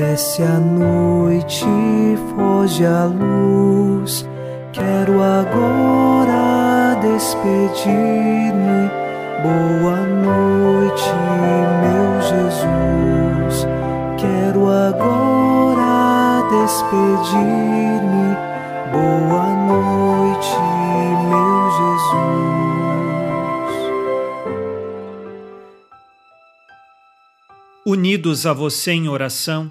Desce a noite, foge a luz. Quero agora despedir-me. Boa noite, meu Jesus. Quero agora despedir-me. Boa noite, meu Jesus. Unidos a você em oração,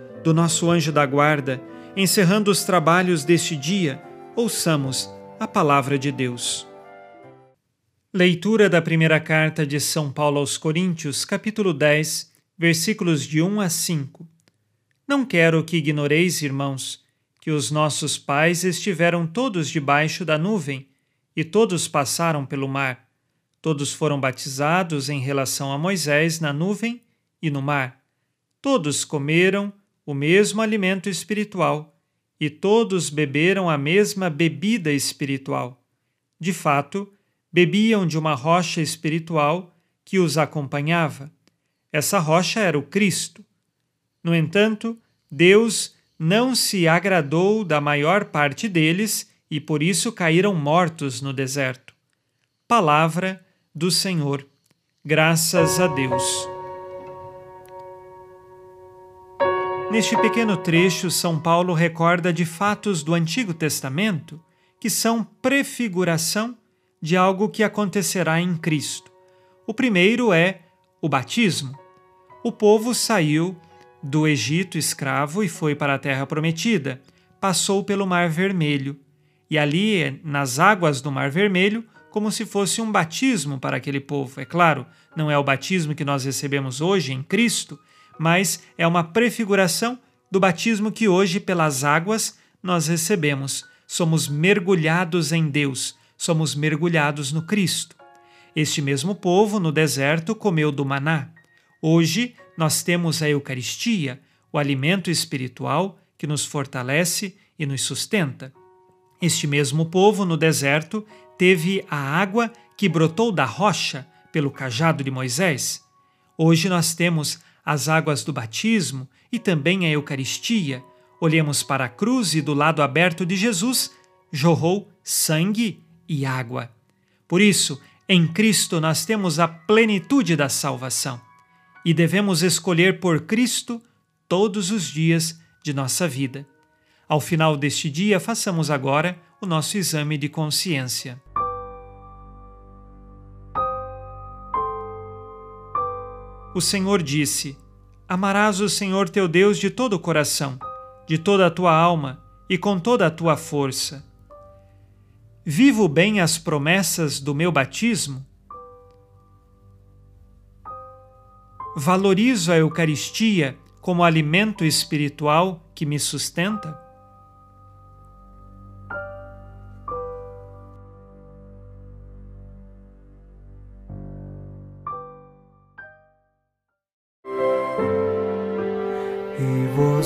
do nosso anjo da guarda, encerrando os trabalhos deste dia, ouçamos a palavra de Deus. Leitura da primeira carta de São Paulo aos Coríntios, capítulo 10, versículos de 1 a 5. Não quero que ignoreis, irmãos, que os nossos pais estiveram todos debaixo da nuvem e todos passaram pelo mar. Todos foram batizados em relação a Moisés na nuvem e no mar. Todos comeram o mesmo alimento espiritual, e todos beberam a mesma bebida espiritual. De fato, bebiam de uma rocha espiritual que os acompanhava. Essa rocha era o Cristo. No entanto, Deus não se agradou da maior parte deles e por isso caíram mortos no deserto. Palavra do Senhor. Graças a Deus. Neste pequeno trecho, São Paulo recorda de fatos do Antigo Testamento que são prefiguração de algo que acontecerá em Cristo. O primeiro é o batismo. O povo saiu do Egito escravo e foi para a terra prometida, passou pelo Mar Vermelho, e ali, nas águas do Mar Vermelho, como se fosse um batismo para aquele povo. É claro, não é o batismo que nós recebemos hoje em Cristo, mas é uma prefiguração do batismo que hoje, pelas águas, nós recebemos. Somos mergulhados em Deus, somos mergulhados no Cristo. Este mesmo povo, no deserto, comeu do maná. Hoje, nós temos a Eucaristia, o alimento espiritual que nos fortalece e nos sustenta. Este mesmo povo, no deserto, teve a água que brotou da rocha pelo cajado de Moisés. Hoje nós temos as águas do batismo e também a Eucaristia, olhemos para a cruz e do lado aberto de Jesus jorrou sangue e água. Por isso, em Cristo nós temos a plenitude da salvação e devemos escolher por Cristo todos os dias de nossa vida. Ao final deste dia, façamos agora o nosso exame de consciência. O Senhor disse: Amarás o Senhor teu Deus de todo o coração, de toda a tua alma e com toda a tua força. Vivo bem as promessas do meu batismo? Valorizo a Eucaristia como alimento espiritual que me sustenta?